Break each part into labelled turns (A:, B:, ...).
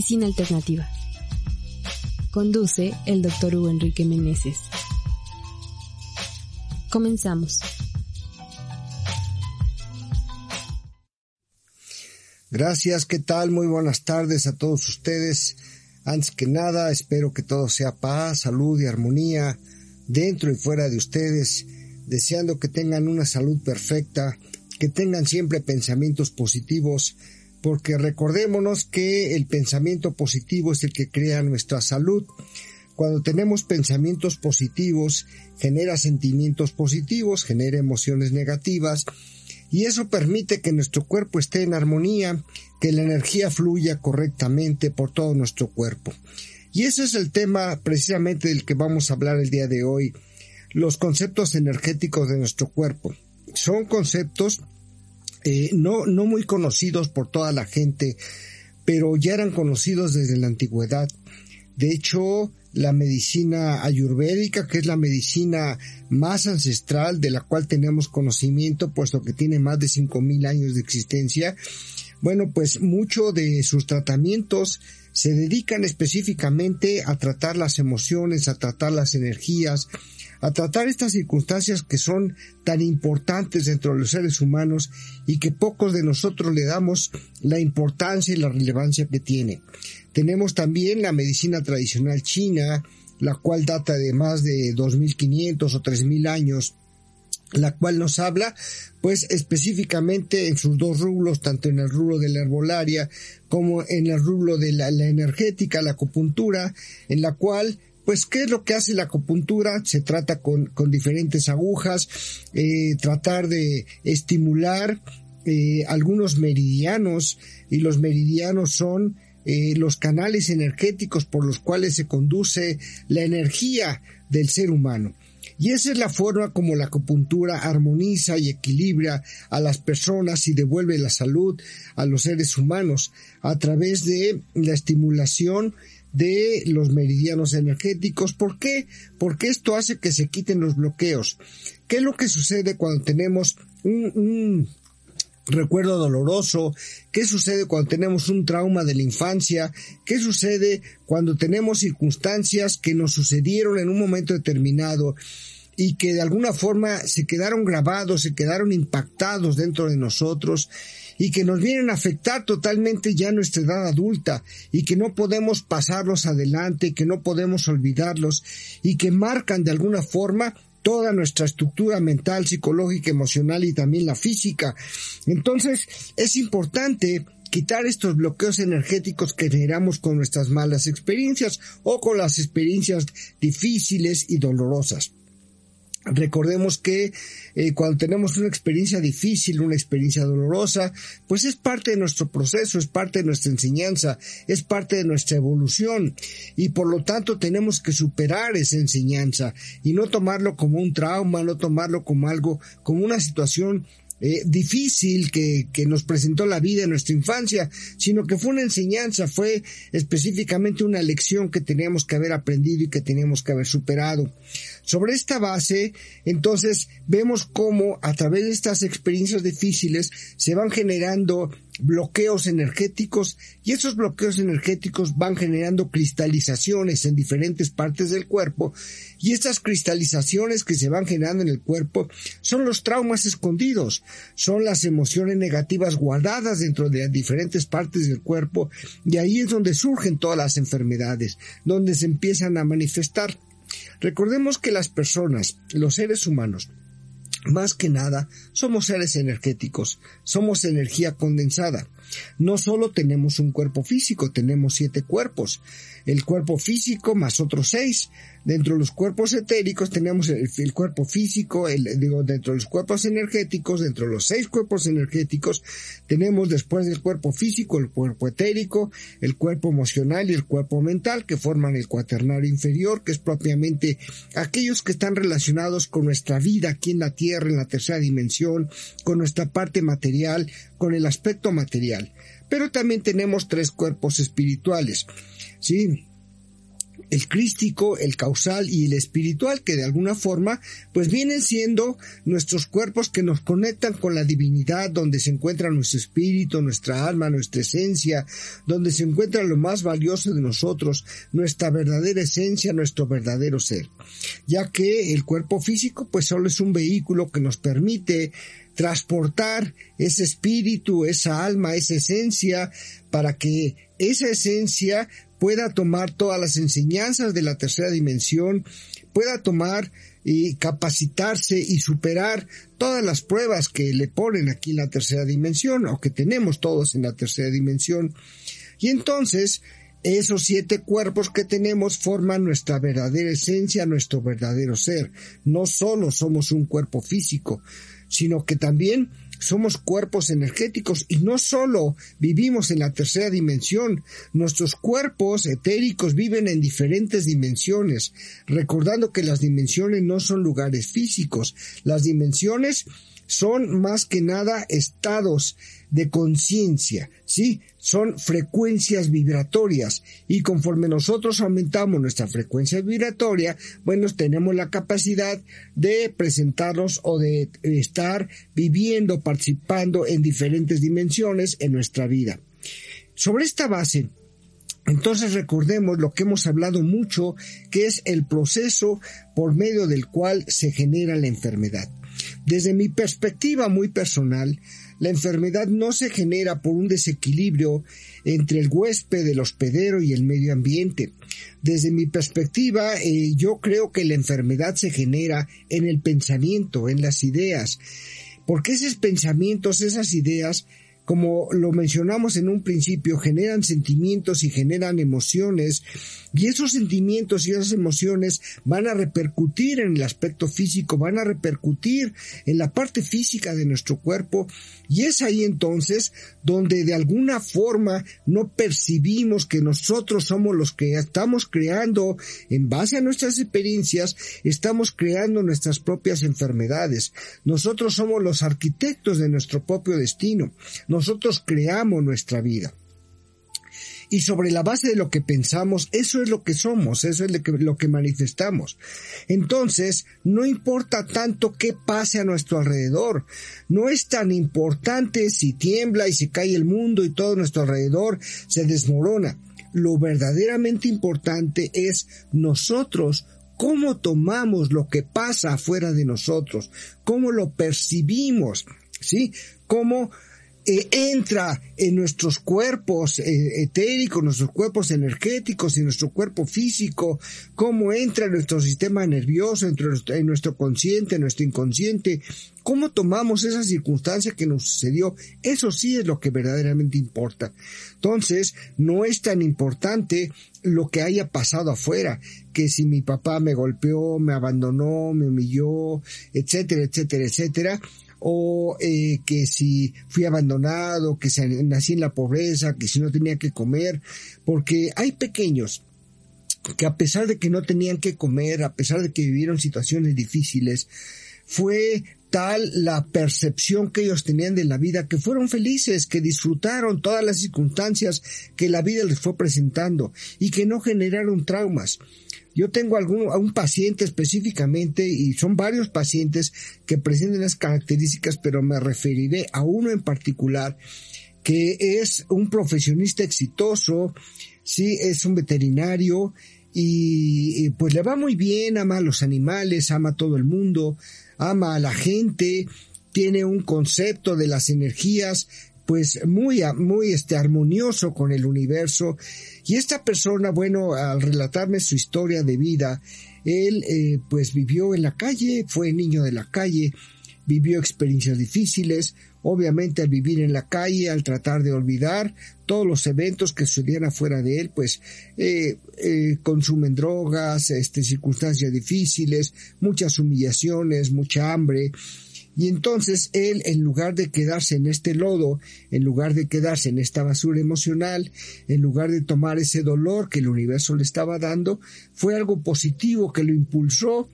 A: Medicina Alternativa. Conduce el Dr. Hugo Enrique Meneses. Comenzamos.
B: Gracias, ¿qué tal? Muy buenas tardes a todos ustedes. Antes que nada, espero que todo sea paz, salud y armonía dentro y fuera de ustedes, deseando que tengan una salud perfecta, que tengan siempre pensamientos positivos, porque recordémonos que el pensamiento positivo es el que crea nuestra salud. Cuando tenemos pensamientos positivos, genera sentimientos positivos, genera emociones negativas, y eso permite que nuestro cuerpo esté en armonía, que la energía fluya correctamente por todo nuestro cuerpo. Y ese es el tema precisamente del que vamos a hablar el día de hoy, los conceptos energéticos de nuestro cuerpo. Son conceptos eh, no, no muy conocidos por toda la gente, pero ya eran conocidos desde la antigüedad. De hecho, la medicina ayurvédica, que es la medicina más ancestral de la cual tenemos conocimiento, puesto que tiene más de 5.000 años de existencia, bueno, pues mucho de sus tratamientos se dedican específicamente a tratar las emociones, a tratar las energías, a tratar estas circunstancias que son tan importantes dentro de los seres humanos y que pocos de nosotros le damos la importancia y la relevancia que tiene. Tenemos también la medicina tradicional china, la cual data de más de 2500 o 3000 años, la cual nos habla pues específicamente en sus dos rublos, tanto en el rublo de la herbolaria como en el rublo de la, la energética, la acupuntura, en la cual pues, ¿qué es lo que hace la acupuntura? Se trata con, diferentes agujas, eh, tratar de estimular eh, algunos meridianos, y los meridianos son eh, los canales energéticos por los cuales se conduce la energía del ser humano. Y esa es la forma como la acupuntura armoniza y equilibra a las personas y devuelve la salud a los seres humanos a través de la estimulación de los meridianos energéticos. ¿Por qué? Porque esto hace que se quiten los bloqueos. ¿Qué es lo que sucede cuando tenemos un, un recuerdo doloroso, qué sucede cuando tenemos un trauma de la infancia, qué sucede cuando tenemos circunstancias que nos sucedieron en un momento determinado y que de alguna forma se quedaron grabados, se quedaron impactados dentro de nosotros y que nos vienen a afectar totalmente ya nuestra edad adulta y que no podemos pasarlos adelante, que no podemos olvidarlos y que marcan de alguna forma toda nuestra estructura mental, psicológica, emocional y también la física. Entonces, es importante quitar estos bloqueos energéticos que generamos con nuestras malas experiencias o con las experiencias difíciles y dolorosas. Recordemos que eh, cuando tenemos una experiencia difícil, una experiencia dolorosa, pues es parte de nuestro proceso, es parte de nuestra enseñanza, es parte de nuestra evolución y por lo tanto tenemos que superar esa enseñanza y no tomarlo como un trauma, no tomarlo como algo, como una situación eh, difícil que, que nos presentó la vida en nuestra infancia, sino que fue una enseñanza, fue específicamente una lección que teníamos que haber aprendido y que teníamos que haber superado. Sobre esta base, entonces, vemos cómo a través de estas experiencias difíciles se van generando bloqueos energéticos y esos bloqueos energéticos van generando cristalizaciones en diferentes partes del cuerpo y estas cristalizaciones que se van generando en el cuerpo son los traumas escondidos, son las emociones negativas guardadas dentro de diferentes partes del cuerpo y ahí es donde surgen todas las enfermedades, donde se empiezan a manifestar. Recordemos que las personas, los seres humanos, más que nada, somos seres energéticos, somos energía condensada. No solo tenemos un cuerpo físico, tenemos siete cuerpos. El cuerpo físico más otros seis. Dentro de los cuerpos etéricos tenemos el, cuerpo físico, el, digo, dentro de los cuerpos energéticos, dentro de los seis cuerpos energéticos, tenemos después del cuerpo físico el cuerpo etérico, el cuerpo emocional y el cuerpo mental que forman el cuaternario inferior, que es propiamente aquellos que están relacionados con nuestra vida aquí en la Tierra, en la tercera dimensión, con nuestra parte material, con el aspecto material. Pero también tenemos tres cuerpos espirituales. Sí, el crístico, el causal y el espiritual, que de alguna forma, pues vienen siendo nuestros cuerpos que nos conectan con la divinidad, donde se encuentra nuestro espíritu, nuestra alma, nuestra esencia, donde se encuentra lo más valioso de nosotros, nuestra verdadera esencia, nuestro verdadero ser. Ya que el cuerpo físico, pues solo es un vehículo que nos permite transportar ese espíritu, esa alma, esa esencia, para que esa esencia pueda tomar todas las enseñanzas de la tercera dimensión, pueda tomar y capacitarse y superar todas las pruebas que le ponen aquí en la tercera dimensión o que tenemos todos en la tercera dimensión. Y entonces, esos siete cuerpos que tenemos forman nuestra verdadera esencia, nuestro verdadero ser. No solo somos un cuerpo físico, sino que también somos cuerpos energéticos y no solo vivimos en la tercera dimensión, nuestros cuerpos etéricos viven en diferentes dimensiones, recordando que las dimensiones no son lugares físicos, las dimensiones son más que nada estados de conciencia, ¿sí? Son frecuencias vibratorias y conforme nosotros aumentamos nuestra frecuencia vibratoria, bueno, tenemos la capacidad de presentarnos o de estar viviendo, participando en diferentes dimensiones en nuestra vida. Sobre esta base, entonces recordemos lo que hemos hablado mucho, que es el proceso por medio del cual se genera la enfermedad. Desde mi perspectiva muy personal, la enfermedad no se genera por un desequilibrio entre el huésped, el hospedero y el medio ambiente. Desde mi perspectiva, eh, yo creo que la enfermedad se genera en el pensamiento, en las ideas, porque esos pensamientos, esas ideas, como lo mencionamos en un principio, generan sentimientos y generan emociones, y esos sentimientos y esas emociones van a repercutir en el aspecto físico, van a repercutir en la parte física de nuestro cuerpo, y es ahí entonces donde de alguna forma no percibimos que nosotros somos los que estamos creando, en base a nuestras experiencias, estamos creando nuestras propias enfermedades. Nosotros somos los arquitectos de nuestro propio destino. Nosotros creamos nuestra vida. Y sobre la base de lo que pensamos, eso es lo que somos, eso es lo que, manifestamos. Entonces, no importa tanto qué pase a nuestro alrededor. No es tan importante si tiembla y se cae el mundo y todo nuestro alrededor se desmorona. Lo verdaderamente importante es nosotros cómo tomamos lo que pasa afuera de nosotros, cómo lo percibimos, ¿sí? Cómo eh, entra en nuestros cuerpos eh, etéricos, nuestros cuerpos energéticos y nuestro cuerpo físico, cómo entra en nuestro sistema nervioso, en nuestro, en nuestro consciente, en nuestro inconsciente, cómo tomamos esa circunstancia que nos sucedió, eso sí es lo que verdaderamente importa. Entonces, no es tan importante lo que haya pasado afuera, que si mi papá me golpeó, me abandonó, me humilló, etcétera, etcétera, etcétera, o eh, que si fui abandonado, que si nací en la pobreza, que si no tenía que comer, porque hay pequeños que a pesar de que no tenían que comer, a pesar de que vivieron situaciones difíciles, fue tal la percepción que ellos tenían de la vida, que fueron felices, que disfrutaron todas las circunstancias que la vida les fue presentando y que no generaron traumas. Yo tengo algún, a un paciente específicamente, y son varios pacientes que presentan las características, pero me referiré a uno en particular que es un profesionista exitoso, sí, es un veterinario y, y, pues le va muy bien, ama a los animales, ama a todo el mundo, ama a la gente, tiene un concepto de las energías pues muy, muy este, armonioso con el universo. Y esta persona, bueno, al relatarme su historia de vida, él eh, pues vivió en la calle, fue niño de la calle, vivió experiencias difíciles, obviamente al vivir en la calle, al tratar de olvidar todos los eventos que sucedían afuera de él, pues eh, eh, consumen drogas, este, circunstancias difíciles, muchas humillaciones, mucha hambre, y entonces él, en lugar de quedarse en este lodo, en lugar de quedarse en esta basura emocional, en lugar de tomar ese dolor que el universo le estaba dando, fue algo positivo que lo impulsó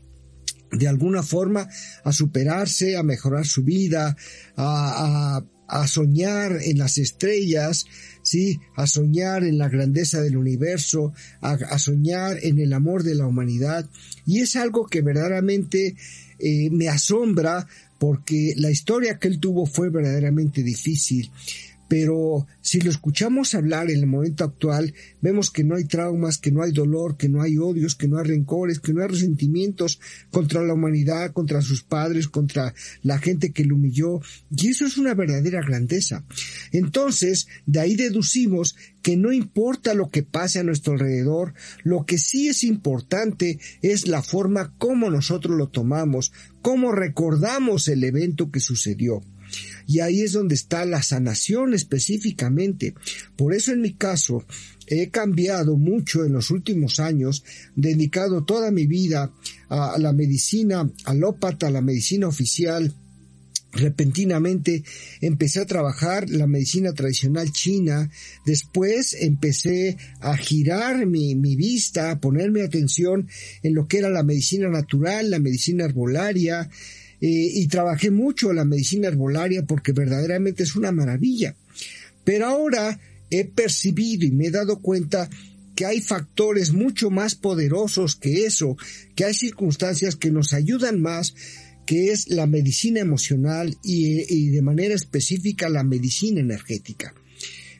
B: de alguna forma a superarse, a mejorar su vida, a, soñar en las estrellas, sí, a soñar en la grandeza del universo, a, a, soñar en el amor de la humanidad. Y es algo que verdaderamente eh, me asombra porque la historia que él tuvo fue verdaderamente difícil. Pero si lo escuchamos hablar en el momento actual, vemos que no hay traumas, que no hay dolor, que no hay odios, que no hay rencores, que no hay resentimientos contra la humanidad, contra sus padres, contra la gente que lo humilló. Y eso es una verdadera grandeza. Entonces, de ahí deducimos que no importa lo que pase a nuestro alrededor, lo que sí es importante es la forma como nosotros lo tomamos, cómo recordamos el evento que sucedió. Y ahí es donde está la sanación específicamente. Por eso en mi caso he cambiado mucho en los últimos años, dedicado toda mi vida a la medicina alópata, a la medicina oficial, repentinamente empecé a trabajar la medicina tradicional china, después empecé a girar mi, mi, vista, a ponerme atención en lo que era la medicina natural, la medicina herbolaria, eh, y trabajé mucho la medicina herbolaria porque verdaderamente es una maravilla. Pero ahora he percibido y me he dado cuenta que hay factores mucho más poderosos que eso, que hay circunstancias que nos ayudan más que es la medicina emocional y, y, de manera específica la medicina energética.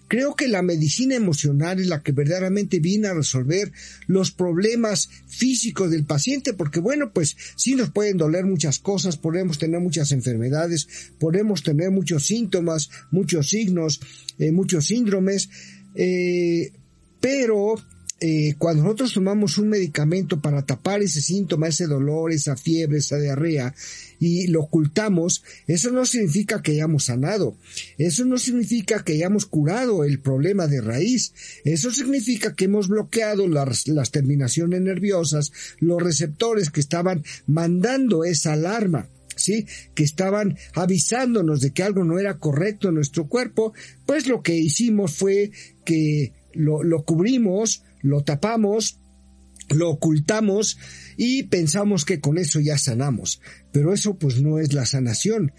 B: Creo que la medicina emocional es la que verdaderamente viene a resolver los problemas físicos del paciente, porque bueno, pues sí nos pueden doler muchas cosas, podemos tener muchas enfermedades, podemos tener muchos síntomas, muchos signos, eh, muchos síndromes, eh, pero eh, cuando nosotros tomamos un medicamento para tapar ese síntoma, ese dolor, esa fiebre, esa diarrea, y lo ocultamos, eso no significa que hayamos sanado, eso no significa que hayamos curado el problema de raíz, eso significa que hemos bloqueado las, terminaciones nerviosas, los receptores que estaban mandando esa alarma. ¿sí? que estaban avisándonos de que algo no era correcto en nuestro cuerpo, pues lo que hicimos fue que lo, lo cubrimos, lo tapamos, lo ocultamos y pensamos que con eso ya sanamos. Pero eso pues no es la sanación.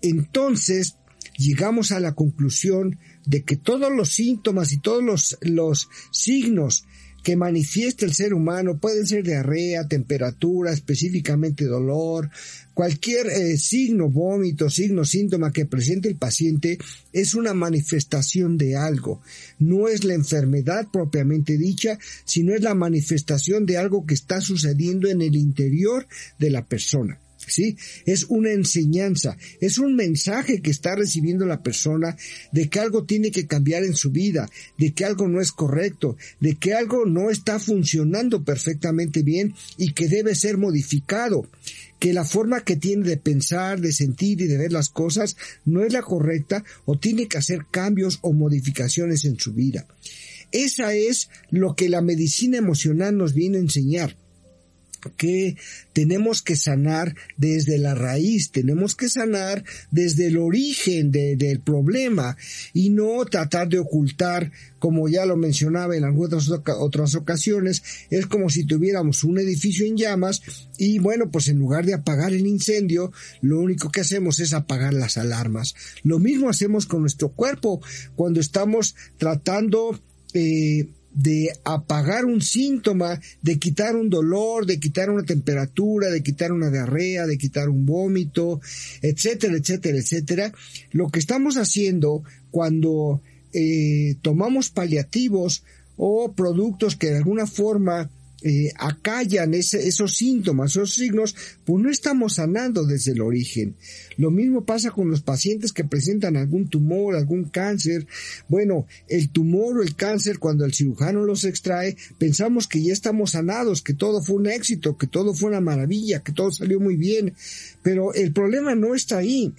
B: Entonces llegamos a la conclusión de que todos los síntomas y todos los, los signos que manifiesta el ser humano pueden ser diarrea, temperatura, específicamente dolor, cualquier eh, signo, vómito, signo, síntoma que presente el paciente es una manifestación de algo. No es la enfermedad propiamente dicha, sino es la manifestación de algo que está sucediendo en el interior de la persona. ¿Sí? Es una enseñanza, es un mensaje que está recibiendo la persona de que algo tiene que cambiar en su vida, de que algo no es correcto, de que algo no está funcionando perfectamente bien y que debe ser modificado que la forma que tiene de pensar, de sentir y de ver las cosas no es la correcta o tiene que hacer cambios o modificaciones en su vida. Esa es lo que la medicina emocional nos viene a enseñar que tenemos que sanar desde la raíz, tenemos que sanar desde el origen de, del problema y no tratar de ocultar, como ya lo mencionaba en algunas otras ocasiones, es como si tuviéramos un edificio en llamas y bueno, pues en lugar de apagar el incendio, lo único que hacemos es apagar las alarmas. Lo mismo hacemos con nuestro cuerpo cuando estamos tratando eh, de apagar un síntoma, de quitar un dolor, de quitar una temperatura, de quitar una diarrea, de quitar un vómito, etcétera, etcétera, etcétera. Lo que estamos haciendo cuando eh, tomamos paliativos o productos que de alguna forma eh, acallan ese, esos síntomas, esos signos, pues no estamos sanando desde el origen. Lo mismo pasa con los pacientes que presentan algún tumor, algún cáncer. Bueno, el tumor o el cáncer, cuando el cirujano los extrae, pensamos que ya estamos sanados, que todo fue un éxito, que todo fue una maravilla, que todo salió muy bien. Pero el problema no está ahí.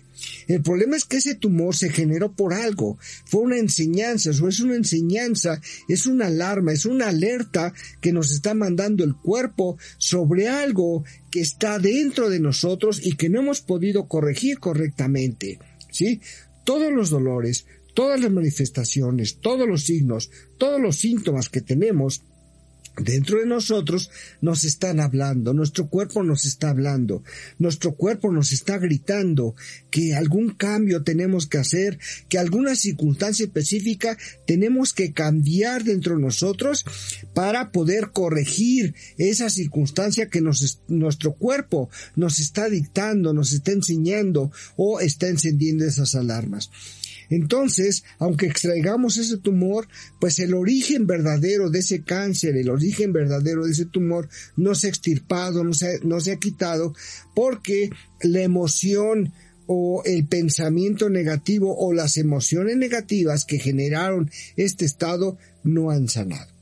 B: El problema es que ese tumor se generó por algo, fue una enseñanza, eso es una enseñanza, es una alarma, es una alerta que nos está mandando el cuerpo sobre algo que está dentro de nosotros y que no hemos podido corregir correctamente. ¿Sí? Todos los dolores, todas las manifestaciones, todos los signos, todos los síntomas que tenemos Dentro de nosotros nos están hablando, nuestro cuerpo nos está hablando, nuestro cuerpo nos está gritando que algún cambio tenemos que hacer, que alguna circunstancia específica tenemos que cambiar dentro de nosotros para poder corregir esa circunstancia que nuestro cuerpo nos está dictando, nos está enseñando o está encendiendo esas alarmas. Entonces, aunque extraigamos ese tumor, pues el origen verdadero de ese cáncer, el origen verdadero de ese tumor no se ha extirpado, no se, no se ha quitado, porque la emoción o el pensamiento negativo o las emociones negativas que generaron este estado no han sanado.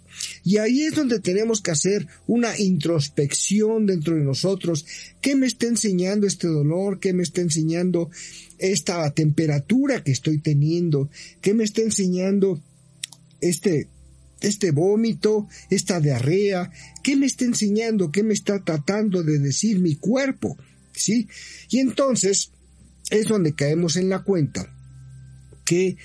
B: Y ahí es donde tenemos que hacer una introspección dentro de nosotros. ¿Qué me está enseñando este dolor? ¿Qué me está enseñando esta temperatura que estoy teniendo? ¿Qué me está enseñando este este vómito, esta diarrea, ¿qué me está enseñando? ¿Qué me está tratando de decir mi cuerpo? ¿Sí? Y entonces es donde caemos en la cuenta que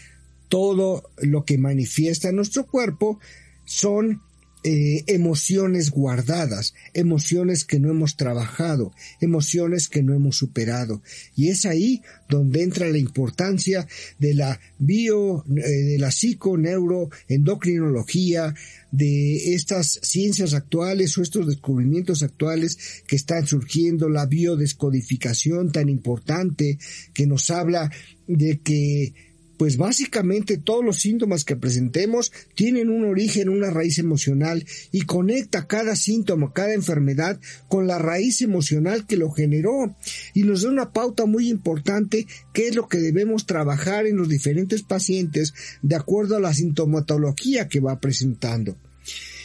B: todo lo que manifiesta nuestro cuerpo son eh, emociones guardadas, emociones que no hemos trabajado, emociones que no hemos superado. Y es ahí donde entra la importancia de la bio, eh, de la psiconeuroendocrinología, de estas ciencias actuales o estos descubrimientos actuales que están surgiendo, la biodescodificación tan importante que nos habla de que pues básicamente todos los síntomas que presentemos tienen un origen, una raíz emocional y conecta cada síntoma, cada enfermedad con la raíz emocional que lo generó y nos da una pauta muy importante qué es lo que debemos trabajar en los diferentes pacientes de acuerdo a la sintomatología que va presentando.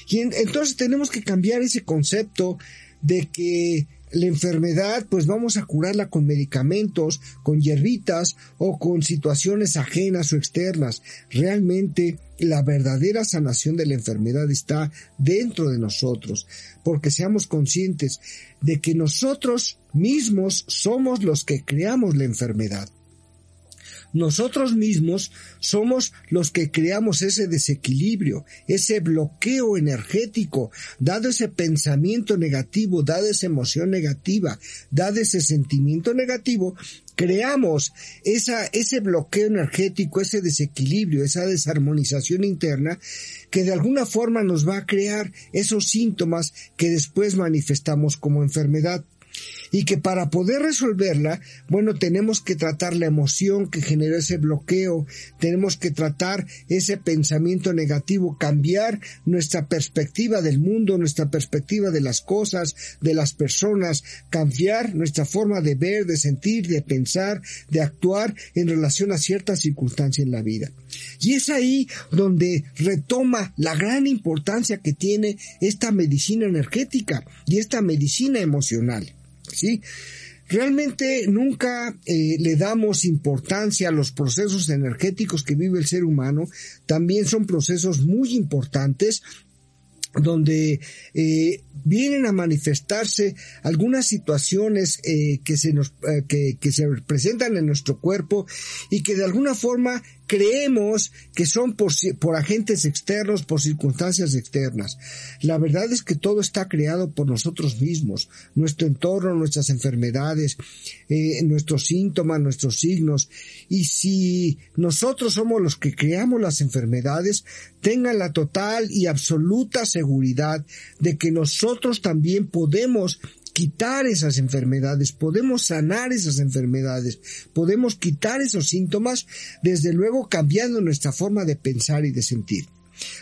B: Y entonces tenemos que cambiar ese concepto de que la enfermedad, pues vamos a curarla con medicamentos, con hierbitas o con situaciones ajenas o externas. Realmente la verdadera sanación de la enfermedad está dentro de nosotros, porque seamos conscientes de que nosotros mismos somos los que creamos la enfermedad. Nosotros mismos somos los que creamos ese desequilibrio, ese bloqueo energético, dado ese pensamiento negativo, dado esa emoción negativa, dado ese sentimiento negativo, creamos ese bloqueo energético, ese desequilibrio, esa desarmonización interna que de alguna forma nos va a crear esos síntomas que después manifestamos como enfermedad y que para poder resolverla, bueno, tenemos que tratar la emoción que generó ese bloqueo, tenemos que tratar ese pensamiento negativo, cambiar nuestra perspectiva del mundo, nuestra perspectiva de las cosas, de las personas, cambiar nuestra forma de ver, de sentir, de pensar, de actuar en relación a ciertas circunstancias en la vida. Y es ahí donde retoma la gran importancia que tiene esta medicina energética y esta medicina emocional. ¿Sí? Realmente nunca eh, le damos importancia a los procesos energéticos que vive el ser humano. También son procesos muy importantes donde eh, vienen a manifestarse algunas situaciones eh, que se nos que, que se presentan en nuestro cuerpo y que de alguna forma creemos que son por, agentes externos, por circunstancias externas. La verdad es que todo está creado por nosotros mismos, nuestro entorno, nuestras enfermedades, eh, nuestros síntomas, nuestros signos. Y si nosotros somos los que creamos las enfermedades, tengan la total y absoluta seguridad de que nosotros también podemos quitar esas enfermedades, podemos sanar esas enfermedades, podemos quitar esos síntomas, desde luego cambiando nuestra forma de pensar y de sentir.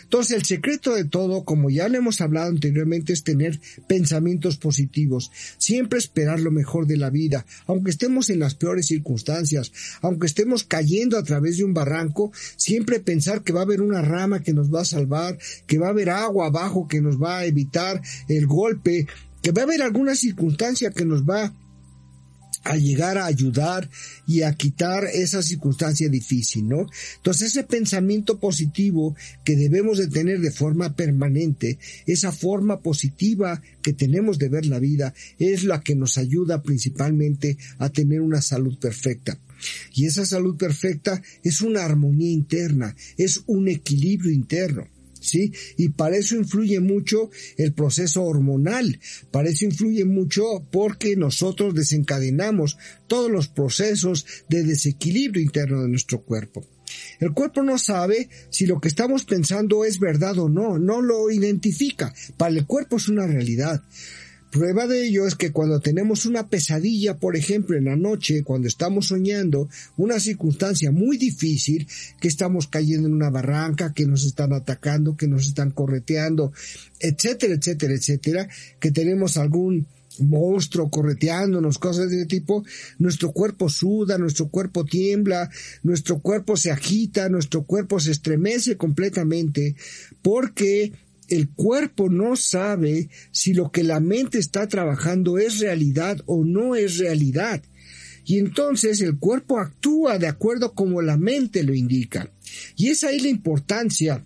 B: Entonces el secreto de todo, como ya le hemos hablado anteriormente, es tener pensamientos positivos, siempre esperar lo mejor de la vida, aunque estemos en las peores circunstancias, aunque estemos cayendo a través de un barranco, siempre pensar que va a haber una rama que nos va a salvar, que va a haber agua abajo que nos va a evitar el golpe, que va a haber alguna circunstancia que nos va a llegar a ayudar y a quitar esa circunstancia difícil, ¿no? Entonces ese pensamiento positivo que debemos de tener de forma permanente, esa forma positiva que tenemos de ver la vida, es la que nos ayuda principalmente a tener una salud perfecta. Y esa salud perfecta es una armonía interna, es un equilibrio interno. ¿Sí? Y para eso influye mucho el proceso hormonal, para eso influye mucho porque nosotros desencadenamos todos los procesos de desequilibrio interno de nuestro cuerpo. El cuerpo no sabe si lo que estamos pensando es verdad o no, no lo identifica. Para el cuerpo es una realidad. Prueba de ello es que cuando tenemos una pesadilla, por ejemplo, en la noche, cuando estamos soñando una circunstancia muy difícil, que estamos cayendo en una barranca, que nos están atacando, que nos están correteando, etcétera, etcétera, etcétera, que tenemos algún monstruo correteándonos, cosas de ese tipo, nuestro cuerpo suda, nuestro cuerpo tiembla, nuestro cuerpo se agita, nuestro cuerpo se estremece completamente, porque el cuerpo no sabe si lo que la mente está trabajando es realidad o no es realidad. Y entonces el cuerpo actúa de acuerdo como la mente lo indica. Y es ahí la importancia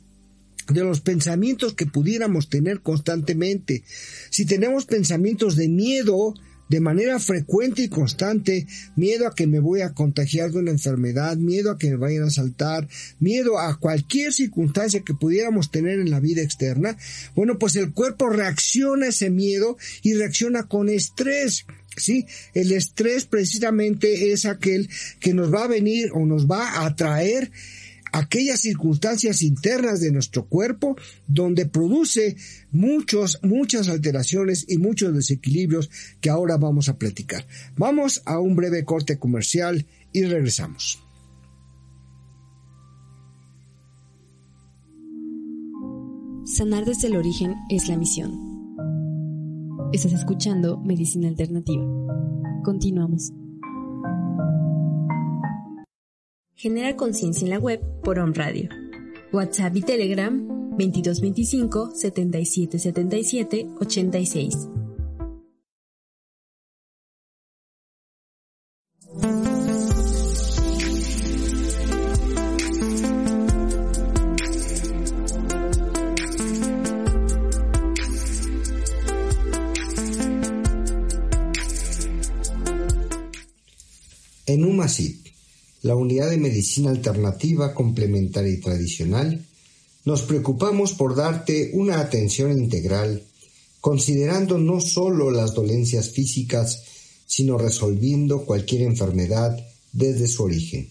B: de los pensamientos que pudiéramos tener constantemente. Si tenemos pensamientos de miedo, de manera frecuente y constante, miedo a que me voy a contagiar de una enfermedad, miedo a que me vayan a asaltar, miedo a cualquier circunstancia que pudiéramos tener en la vida externa, bueno, pues el cuerpo reacciona a ese miedo y reacciona con estrés. ¿Sí? El estrés precisamente es aquel que nos va a venir o nos va a atraer aquellas circunstancias internas de nuestro cuerpo donde produce muchos, muchas alteraciones y muchos desequilibrios que ahora vamos a platicar. Vamos a un breve corte comercial y regresamos.
A: Sanar desde el origen es la misión. Estás escuchando Medicina Alternativa. Continuamos. Generar conciencia en la web por On Radio. WhatsApp y Telegram 2225 7777 86.
B: En UMASIP, la unidad de medicina alternativa complementaria y tradicional, nos preocupamos por darte una atención integral, considerando no solo las dolencias físicas, sino resolviendo cualquier enfermedad desde su origen,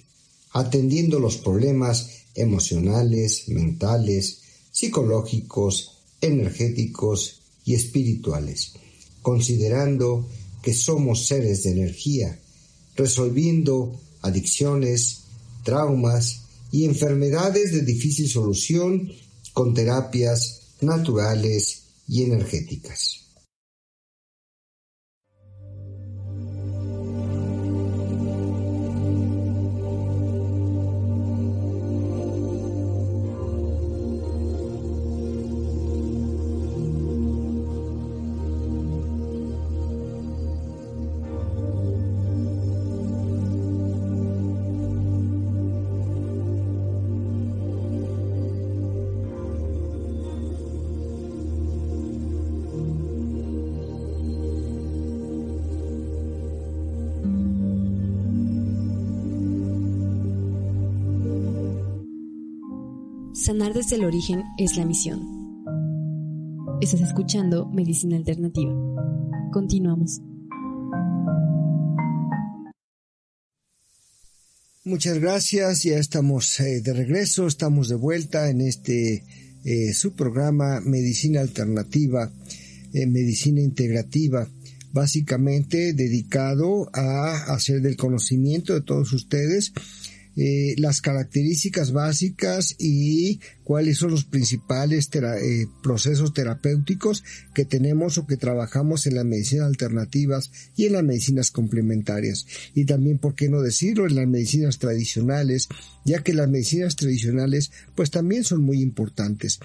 B: atendiendo los problemas emocionales, mentales, psicológicos, energéticos y espirituales, considerando que somos seres de energía, resolviendo adicciones, traumas y enfermedades de difícil solución con terapias naturales y energéticas.
A: Sanar desde el origen es la misión. Estás escuchando Medicina Alternativa. Continuamos.
B: Muchas gracias, ya estamos eh, de regreso, estamos de vuelta en este eh, su programa Medicina Alternativa, eh, Medicina Integrativa, básicamente dedicado a hacer del conocimiento de todos ustedes eh, las características básicas y cuáles son los principales eh, procesos terapéuticos que tenemos o que trabajamos en las medicinas alternativas y en las medicinas complementarias. Y también, ¿por qué no decirlo?, en las medicinas tradicionales, ya que las medicinas tradicionales pues también son muy importantes.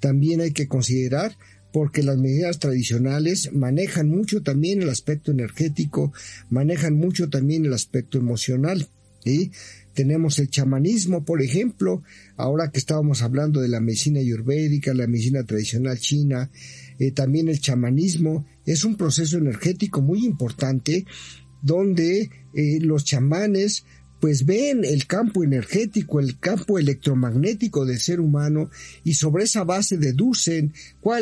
B: También hay que considerar porque las medidas tradicionales manejan mucho también el aspecto energético, manejan mucho también el aspecto emocional. ¿sí? Tenemos el chamanismo, por ejemplo, ahora que estábamos hablando de la medicina ayurvédica, la medicina tradicional china, eh, también el chamanismo es un proceso energético muy importante donde eh, los chamanes pues ven el campo energético, el campo electromagnético del ser humano y sobre esa base deducen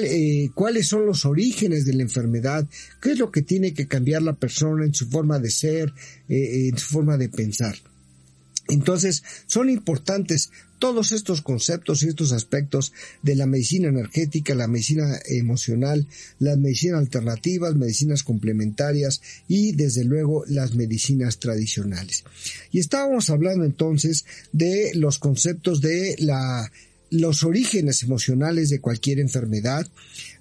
B: eh, cuáles son los orígenes de la enfermedad, qué es lo que tiene que cambiar la persona en su forma de ser, en su forma de pensar. Entonces, son importantes todos estos conceptos y estos aspectos de la medicina energética, la medicina emocional, las medicinas alternativas, medicinas complementarias y desde luego las medicinas tradicionales. Y estábamos hablando entonces de los conceptos de la, los orígenes emocionales de cualquier enfermedad.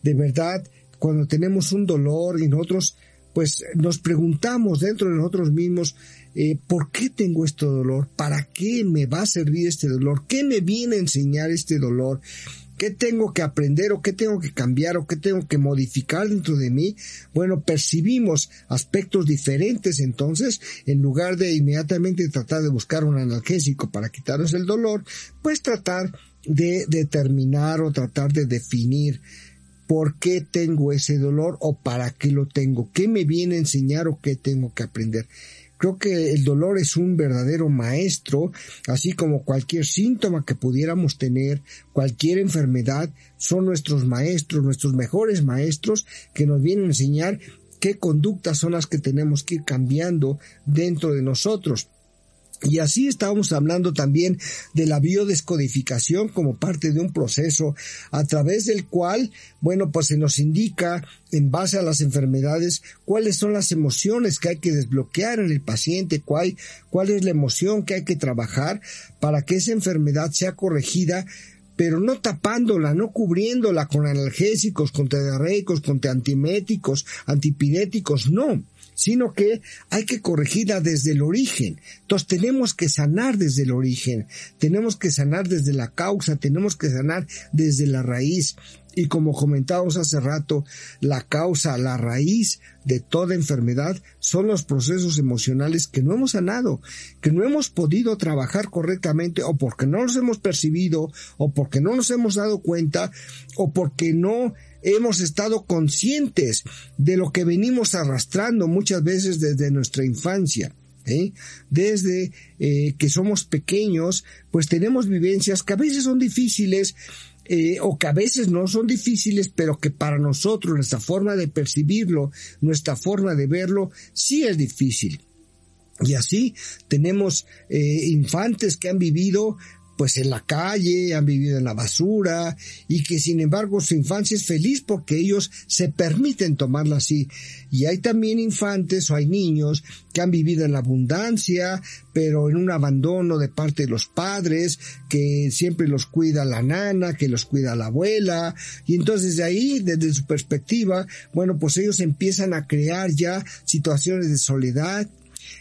B: De verdad, cuando tenemos un dolor y nosotros pues nos preguntamos dentro de nosotros mismos, eh, ¿por qué tengo este dolor? ¿Para qué me va a servir este dolor? ¿Qué me viene a enseñar este dolor? ¿Qué tengo que aprender o qué tengo que cambiar o qué tengo que modificar dentro de mí? Bueno, percibimos aspectos diferentes entonces, en lugar de inmediatamente tratar de buscar un analgésico para quitarnos el dolor, pues tratar de determinar o tratar de definir por qué tengo ese dolor o para qué lo tengo, qué me viene a enseñar o qué tengo que aprender. Creo que el dolor es un verdadero maestro, así como cualquier síntoma que pudiéramos tener, cualquier enfermedad, son nuestros maestros, nuestros mejores maestros que nos vienen a enseñar qué conductas son las que tenemos que ir cambiando dentro de nosotros. Y así estábamos hablando también de la biodescodificación como parte de un proceso a través del cual, bueno, pues se nos indica en base a las enfermedades cuáles son las emociones que hay que desbloquear en el paciente, cuál, cuál es la emoción que hay que trabajar para que esa enfermedad sea corregida pero no tapándola, no cubriéndola con analgésicos, con diarreicos, con antieméticos, antipiréticos, no sino que hay que corregirla desde el origen. Entonces tenemos que sanar desde el origen, tenemos que sanar desde la causa, tenemos que sanar desde la raíz. Y como comentábamos hace rato, la causa, la raíz de toda enfermedad son los procesos emocionales que no hemos sanado, que no hemos podido trabajar correctamente o porque no los hemos percibido o porque no nos hemos dado cuenta o porque no hemos estado conscientes de lo que venimos arrastrando muchas veces desde nuestra infancia. ¿eh? Desde eh, que somos pequeños, pues tenemos vivencias que a veces son difíciles, eh, o que a veces no son difíciles, pero que para nosotros, nuestra forma de percibirlo, nuestra forma de verlo, sí es difícil. Y así tenemos eh, infantes que han vivido pues en la calle, han vivido en la basura y que sin embargo su infancia es feliz porque ellos se permiten tomarla así. Y hay también infantes o hay niños que han vivido en la abundancia, pero en un abandono de parte de los padres, que siempre los cuida la nana, que los cuida la abuela, y entonces de ahí, desde su perspectiva, bueno, pues ellos empiezan a crear ya situaciones de soledad,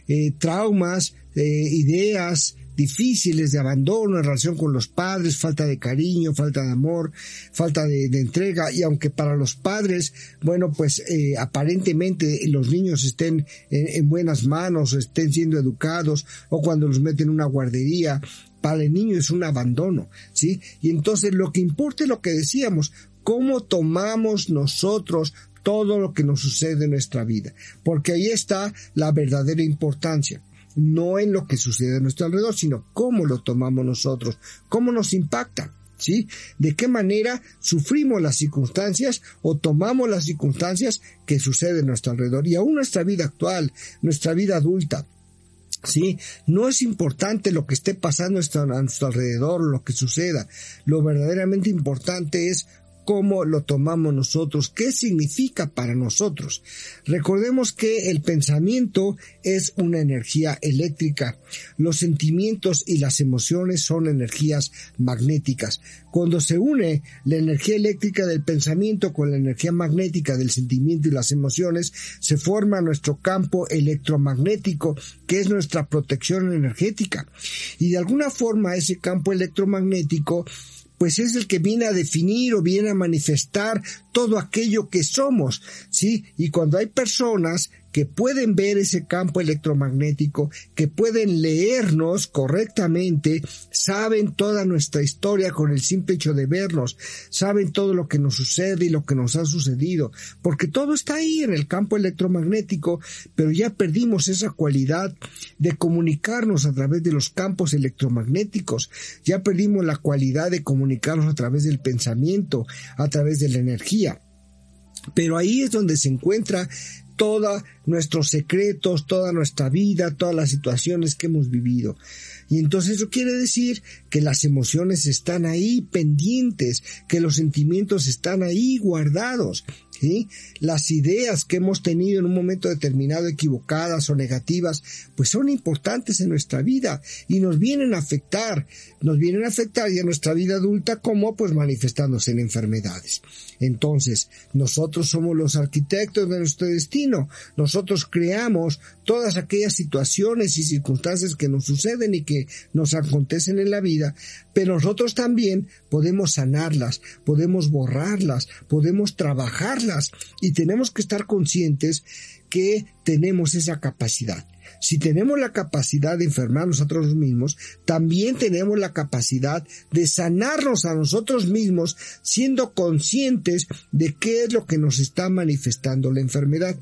B: eh, traumas, eh, ideas, difíciles de abandono en relación con los padres, falta de cariño, falta de amor, falta de, entrega. Y aunque para los padres, bueno, pues eh, aparentemente los niños estén en, en buenas manos, estén siendo educados o cuando los meten en una guardería, para el niño es un abandono, ¿sí? Y entonces lo que importa es lo que decíamos, cómo tomamos nosotros todo lo que nos sucede en nuestra vida, porque ahí está la verdadera importancia no en lo que sucede a nuestro alrededor, sino cómo lo tomamos nosotros, cómo nos impacta, ¿sí? De qué manera sufrimos las circunstancias o tomamos las circunstancias que suceden a nuestro alrededor y aún nuestra vida actual, nuestra vida adulta. ¿Sí? No es importante lo que esté pasando a nuestro alrededor, lo que suceda. Lo verdaderamente importante es cómo lo tomamos nosotros, qué significa para nosotros. Recordemos que el pensamiento es una energía eléctrica, los sentimientos y las emociones son energías magnéticas. Cuando se une la energía eléctrica del pensamiento con la energía magnética del sentimiento y las emociones, se forma nuestro campo electromagnético, que es nuestra protección energética. Y de alguna forma ese campo electromagnético pues es el que viene a definir o viene a manifestar todo aquello que somos, ¿sí? Y cuando hay personas que pueden ver ese campo electromagnético, que pueden leernos correctamente, saben toda nuestra historia con el simple hecho de vernos, saben todo lo que nos sucede y lo que nos ha sucedido, porque todo está ahí en el campo electromagnético, pero ya perdimos esa cualidad de comunicarnos a través de los campos electromagnéticos, ya perdimos la cualidad de comunicarnos a través del pensamiento, a través de la energía. Pero ahí es donde se encuentra todos nuestros secretos, toda nuestra vida, todas las situaciones que hemos vivido. Y entonces eso quiere decir que las emociones están ahí pendientes, que los sentimientos están ahí guardados. ¿Sí? Las ideas que hemos tenido en un momento determinado equivocadas o negativas, pues son importantes en nuestra vida y nos vienen a afectar, nos vienen a afectar ya nuestra vida adulta como pues manifestándose en enfermedades. Entonces, nosotros somos los arquitectos de nuestro destino, nosotros creamos todas aquellas situaciones y circunstancias que nos suceden y que nos acontecen en la vida, pero nosotros también podemos sanarlas, podemos borrarlas, podemos trabajarlas y tenemos que estar conscientes que tenemos esa capacidad. Si tenemos la capacidad de enfermarnos a nosotros mismos, también tenemos la capacidad de sanarnos a nosotros mismos siendo conscientes de qué es lo que nos está manifestando la enfermedad.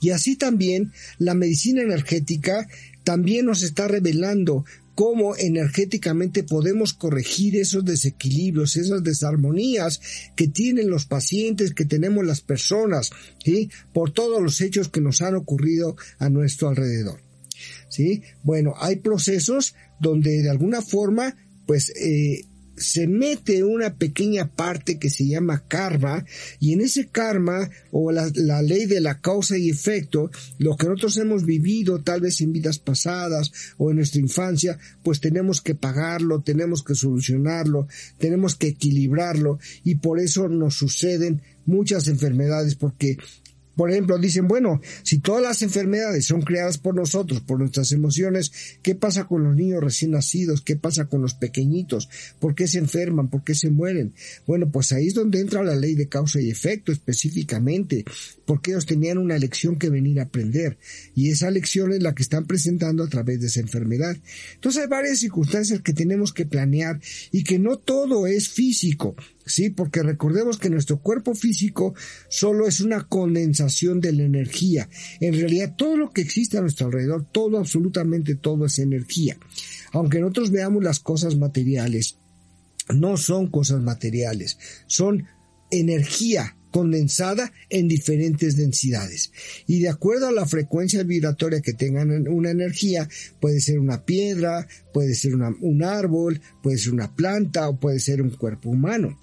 B: Y así también la medicina energética también nos está revelando cómo energéticamente podemos corregir esos desequilibrios, esas desarmonías que tienen los pacientes, que tenemos las personas, ¿sí? por todos los hechos que nos han ocurrido a nuestro alrededor. ¿sí? Bueno, hay procesos donde de alguna forma, pues eh, se mete una pequeña parte que se llama karma y en ese karma o la, la, ley de la causa y efecto, lo que nosotros hemos vivido tal vez en vidas pasadas o en nuestra infancia, pues tenemos que pagarlo, tenemos que solucionarlo, tenemos que equilibrarlo y por eso nos suceden muchas enfermedades porque por ejemplo, dicen, bueno, si todas las enfermedades son creadas por nosotros, por nuestras emociones, ¿qué pasa con los niños recién nacidos? ¿Qué pasa con los pequeñitos? ¿Por qué se enferman? ¿Por qué se mueren? Bueno, pues ahí es donde entra la ley de causa y efecto específicamente, porque ellos tenían una lección que venir a aprender, y esa lección es la que están presentando a través de esa enfermedad. Entonces hay varias circunstancias que tenemos que planear y que no todo es físico, ¿sí? Porque recordemos que nuestro cuerpo físico solo es una condensación de la energía. En realidad todo lo que existe a nuestro alrededor, todo, absolutamente todo es energía. Aunque nosotros veamos las cosas materiales, no son cosas materiales, son energía condensada en diferentes densidades. Y de acuerdo a la frecuencia vibratoria que tengan una energía, puede ser una piedra, puede ser un árbol, puede ser una planta o puede ser un cuerpo humano.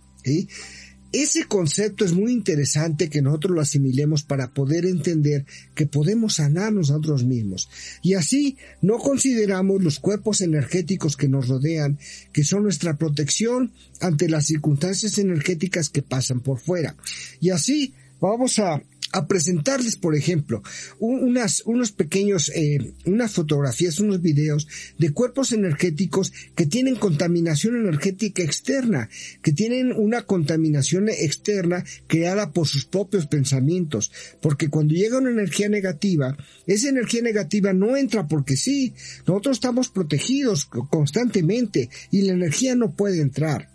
B: Ese concepto es muy interesante que nosotros lo asimilemos para poder entender que podemos sanarnos nosotros mismos. Y así no consideramos los cuerpos energéticos que nos rodean, que son nuestra protección ante las circunstancias energéticas que pasan por fuera. Y así vamos a a presentarles, por ejemplo, unas, unos pequeños, eh, unas fotografías, unos videos de cuerpos energéticos que tienen contaminación energética externa, que tienen una contaminación externa creada por sus propios pensamientos, porque cuando llega una energía negativa, esa energía negativa no entra porque sí, nosotros estamos protegidos constantemente y la energía no puede entrar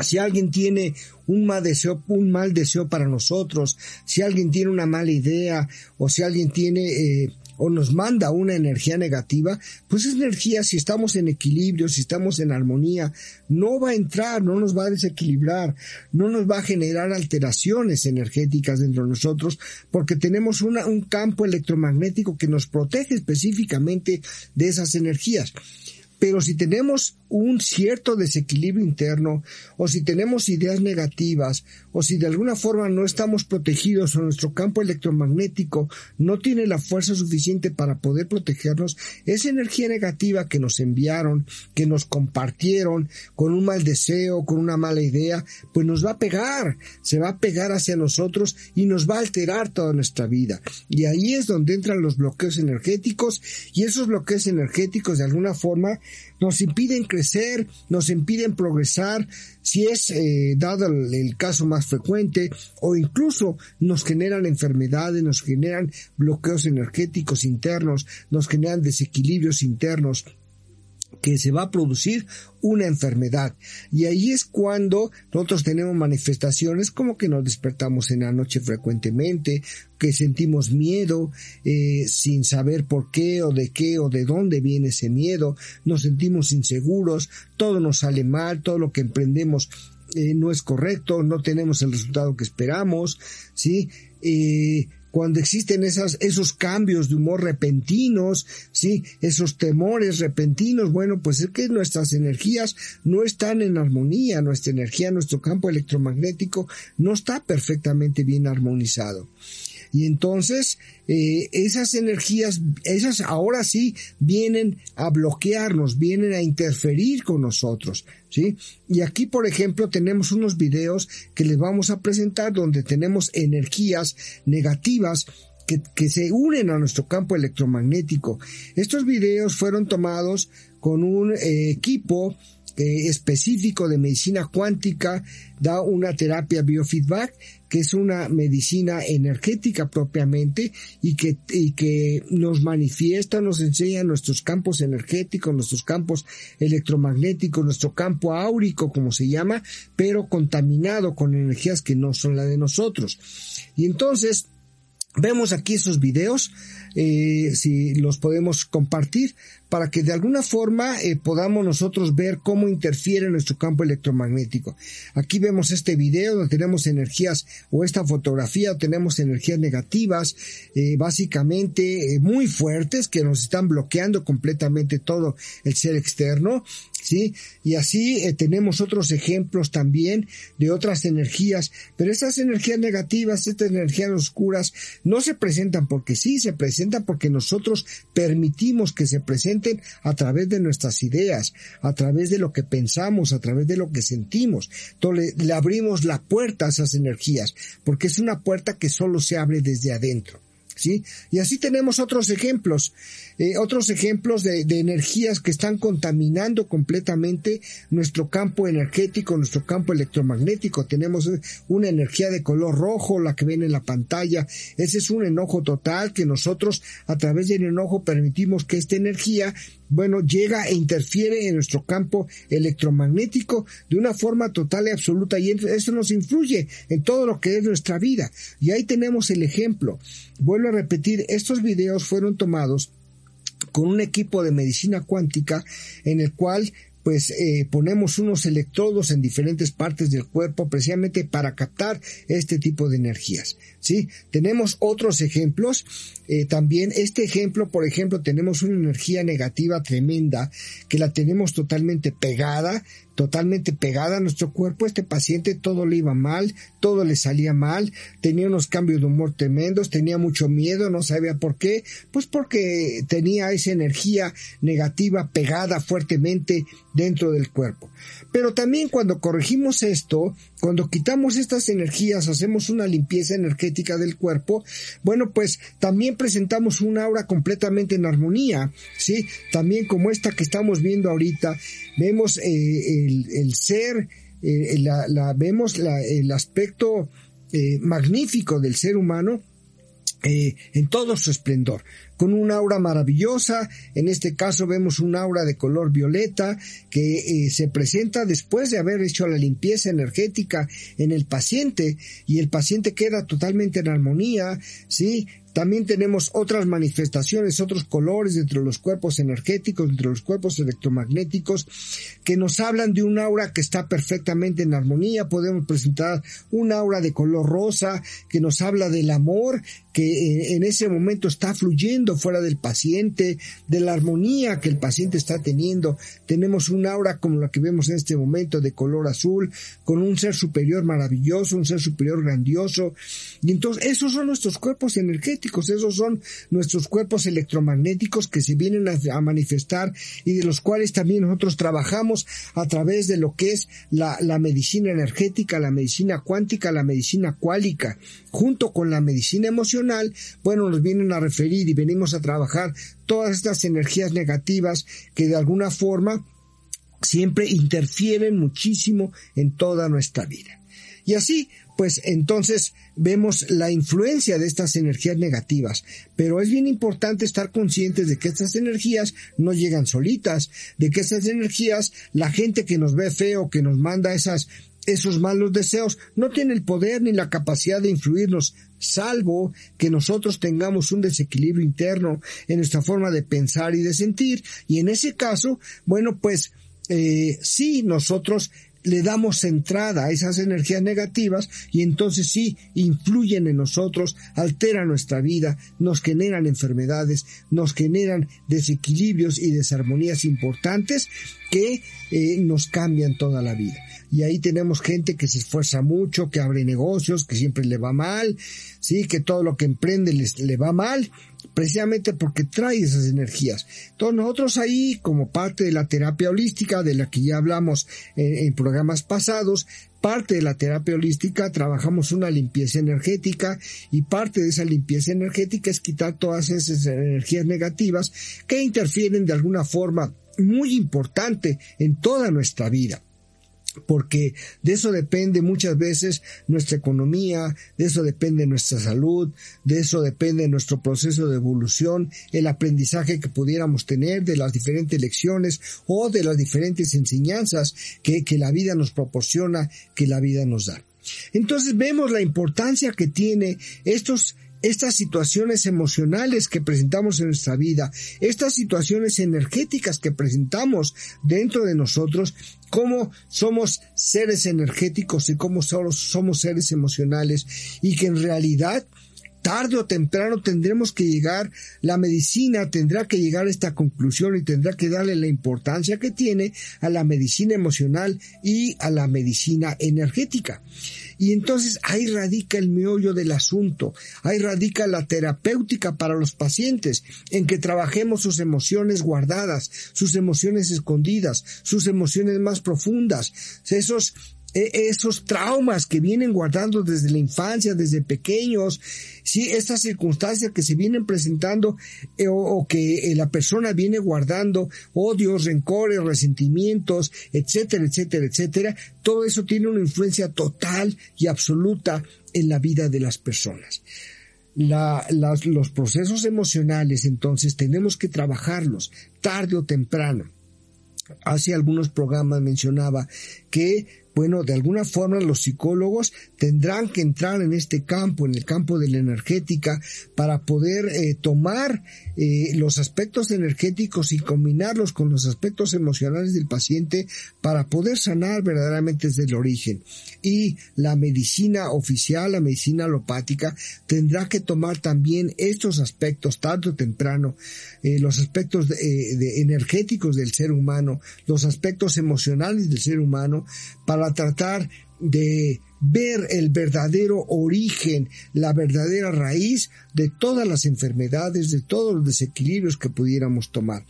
B: si alguien tiene un mal deseo, un mal deseo para nosotros, si alguien tiene una mala idea o si alguien tiene eh, o nos manda una energía negativa, pues esa energía, si estamos en equilibrio, si estamos en armonía, no va a entrar, no nos va a desequilibrar, no nos va a generar alteraciones energéticas dentro de nosotros, porque tenemos un campo electromagnético que nos protege específicamente de esas energías. Pero si tenemos un cierto desequilibrio interno, o si tenemos ideas negativas, o si de alguna forma no estamos protegidos o nuestro campo electromagnético no tiene la fuerza suficiente para poder protegernos, esa energía negativa que nos enviaron, que nos compartieron con un mal deseo, con una mala idea, pues nos va a pegar, se va a pegar hacia nosotros y nos va a alterar toda nuestra vida. Y ahí es donde entran los bloqueos energéticos y esos bloqueos energéticos de alguna forma nos impiden crecer, nos impiden progresar, si es eh, dado el, el, caso más frecuente, o incluso nos generan enfermedades, nos generan bloqueos energéticos internos, nos generan desequilibrios internos que se va a producir una enfermedad. Y ahí es cuando nosotros tenemos manifestaciones como que nos despertamos en la noche frecuentemente, que sentimos miedo eh, sin saber por qué o de qué o de dónde viene ese miedo, nos sentimos inseguros, todo nos sale mal, todo lo que emprendemos eh, no es correcto, no tenemos el resultado que esperamos, ¿sí? Eh, cuando existen esas, esos cambios de humor repentinos, sí, esos temores repentinos, bueno, pues es que nuestras energías no están en armonía, nuestra energía, nuestro campo electromagnético no está perfectamente bien armonizado. Y entonces eh, esas energías, esas ahora sí vienen a bloquearnos, vienen a interferir con nosotros. ¿Sí? Y aquí, por ejemplo, tenemos unos videos que les vamos a presentar donde tenemos energías negativas que, que, se unen a nuestro campo electromagnético. Estos videos fueron tomados con un eh, equipo eh, específico de medicina cuántica, da una terapia biofeedback, que es una medicina energética propiamente y que, y que nos manifiesta, nos enseña nuestros campos energéticos, nuestros campos electromagnéticos, nuestro campo áurico, como se llama, pero contaminado con energías que no son la de nosotros. Y entonces, vemos aquí esos videos, eh, si los podemos compartir, para que de alguna forma eh, podamos nosotros ver cómo interfiere nuestro campo electromagnético. Aquí vemos este video donde tenemos energías o esta fotografía tenemos energías negativas, eh, básicamente eh, muy fuertes que nos están bloqueando completamente todo el ser externo, ¿sí? Y así tenemos otros ejemplos también de otras energías, pero estas energías negativas, estas energías oscuras no se presentan porque sí, se presentan porque nosotros permitimos que se presenten a través de nuestras ideas, a través de lo que pensamos, a través de lo que sentimos. Entonces le, le abrimos la puerta a esas energías, porque es una puerta que solo se abre desde adentro. ¿Sí? Y así tenemos otros ejemplos, eh, otros ejemplos de, de, energías que están contaminando completamente nuestro campo energético, nuestro campo electromagnético. Tenemos una energía de color rojo, la que ven en la pantalla. Ese es un enojo total que nosotros a través del enojo permitimos que esta energía bueno, llega e interfiere en nuestro campo electromagnético de una forma total y absoluta y eso nos influye en todo lo que es nuestra vida. Y ahí tenemos el ejemplo. Vuelvo a repetir, estos videos fueron tomados con un equipo de medicina cuántica en el cual pues eh, ponemos unos electrodos en diferentes partes del cuerpo precisamente para captar este tipo de energías. ¿sí? Tenemos otros ejemplos. Eh, también este ejemplo, por ejemplo, tenemos una energía negativa tremenda que la tenemos totalmente pegada totalmente pegada a nuestro cuerpo. Este paciente todo le iba mal, todo le salía mal, tenía unos cambios de humor tremendos, tenía mucho miedo, no sabía por qué, pues porque tenía esa energía negativa pegada fuertemente dentro del cuerpo. Pero también cuando corregimos esto, cuando quitamos estas energías, hacemos una limpieza energética del cuerpo, bueno, pues también presentamos una aura completamente en armonía, ¿sí? También como esta que estamos viendo ahorita, vemos eh, el, ser, eh, la, vemos la, el aspecto eh, magnífico del ser humano, eh, en todo su esplendor, con un aura maravillosa, en este caso vemos un aura de color violeta que eh, se presenta después de haber hecho la limpieza energética en el paciente y el paciente queda totalmente en armonía, ¿sí? También tenemos otras manifestaciones, otros colores dentro de los cuerpos energéticos, dentro de los cuerpos electromagnéticos, que nos hablan de un aura que está perfectamente en armonía. Podemos presentar un aura de color rosa que nos habla del amor que en ese momento está fluyendo fuera del paciente, de la armonía que el paciente está teniendo. Tenemos un aura como la que vemos en este momento de color azul, con un ser superior maravilloso, un ser superior grandioso. Y entonces esos son nuestros cuerpos energéticos, esos son nuestros cuerpos electromagnéticos que se vienen a, manifestar y de los cuales también nosotros trabajamos a través de lo que es la, medicina energética, la medicina cuántica, la medicina cuálica, junto con la medicina emocional bueno, nos vienen a referir y venimos a trabajar todas estas energías negativas que de alguna forma siempre interfieren muchísimo en toda nuestra vida. Y así, pues entonces vemos la influencia de estas energías negativas. Pero es bien importante estar conscientes de que estas energías no llegan solitas, de que estas energías, la gente que nos ve feo, que nos manda esas esos malos deseos no tiene el poder ni la capacidad de influirnos, salvo que nosotros tengamos un desequilibrio interno en nuestra forma de pensar y de sentir. Y en ese caso, bueno, pues eh, sí, nosotros le damos entrada a esas energías negativas y entonces sí influyen en nosotros, alteran nuestra vida, nos generan enfermedades, nos generan desequilibrios y desarmonías importantes que eh, nos cambian toda la vida. Y ahí tenemos gente que se esfuerza mucho, que abre negocios, que siempre le va mal, sí, que todo lo que emprende les, le va mal, precisamente porque trae esas energías. Entonces nosotros ahí, como parte de la terapia holística, de la que ya hablamos en, en programas pasados, parte de la terapia holística trabajamos una limpieza energética y parte de esa limpieza energética es quitar todas esas energías negativas que interfieren de alguna forma muy importante en toda nuestra vida porque de eso depende muchas veces nuestra economía, de eso depende nuestra salud, de eso depende nuestro proceso de evolución, el aprendizaje que pudiéramos tener de las diferentes lecciones o de las diferentes enseñanzas que, la vida nos proporciona, que la vida nos da. Entonces vemos la importancia que tiene estos estas situaciones emocionales que presentamos en nuestra vida, estas situaciones energéticas que presentamos dentro de nosotros, cómo somos seres energéticos y cómo somos seres emocionales y que en realidad tarde o temprano tendremos que llegar, la medicina tendrá que llegar a esta conclusión y tendrá que darle la importancia que tiene a la medicina emocional y a la medicina energética. Y entonces ahí radica el meollo del asunto, ahí radica la terapéutica para los pacientes, en que trabajemos sus emociones guardadas, sus emociones escondidas, sus emociones más profundas, esos esos traumas que vienen guardando desde la infancia, desde pequeños, sí, estas circunstancias que se vienen presentando eh, o, que eh, la persona viene guardando, odios, rencores, resentimientos, etcétera, etcétera, etcétera, todo eso tiene una influencia total y absoluta en la vida de las personas. los procesos emocionales, entonces, tenemos que trabajarlos tarde o temprano. Hace algunos programas mencionaba que bueno, de alguna forma los psicólogos tendrán que entrar en este campo, en el campo de la energética, para poder eh, tomar eh, los aspectos energéticos y combinarlos con los aspectos emocionales del paciente para poder sanar verdaderamente desde el origen. Y la medicina oficial, la medicina alopática, tendrá que tomar también estos aspectos tarde o temprano, eh, los aspectos de, energéticos del ser humano, los aspectos emocionales del ser humano, para tratar de ver el verdadero origen, la verdadera raíz de todas las enfermedades, de todos los desequilibrios que pudiéramos tomar.